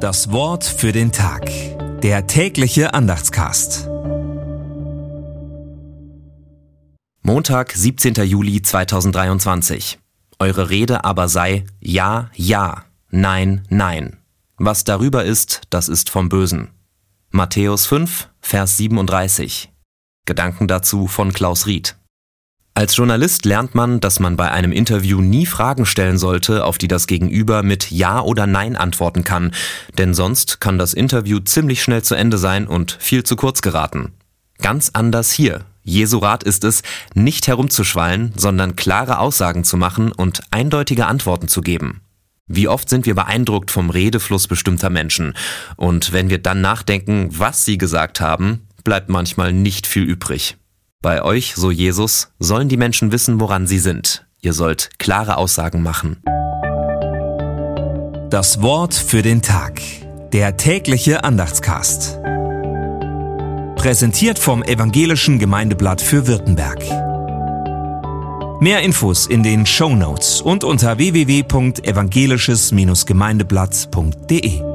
Das Wort für den Tag. Der tägliche Andachtscast. Montag, 17. Juli 2023. Eure Rede aber sei Ja, Ja, Nein, Nein. Was darüber ist, das ist vom Bösen. Matthäus 5, Vers 37. Gedanken dazu von Klaus Ried. Als Journalist lernt man, dass man bei einem Interview nie Fragen stellen sollte, auf die das Gegenüber mit Ja oder Nein antworten kann, denn sonst kann das Interview ziemlich schnell zu Ende sein und viel zu kurz geraten. Ganz anders hier. Jesu Rat ist es, nicht herumzuschwallen, sondern klare Aussagen zu machen und eindeutige Antworten zu geben. Wie oft sind wir beeindruckt vom Redefluss bestimmter Menschen, und wenn wir dann nachdenken, was sie gesagt haben, bleibt manchmal nicht viel übrig. Bei euch, so Jesus, sollen die Menschen wissen, woran sie sind. Ihr sollt klare Aussagen machen. Das Wort für den Tag. Der tägliche Andachtscast. Präsentiert vom Evangelischen Gemeindeblatt für Württemberg. Mehr Infos in den Show Notes und unter www.evangelisches-gemeindeblatt.de.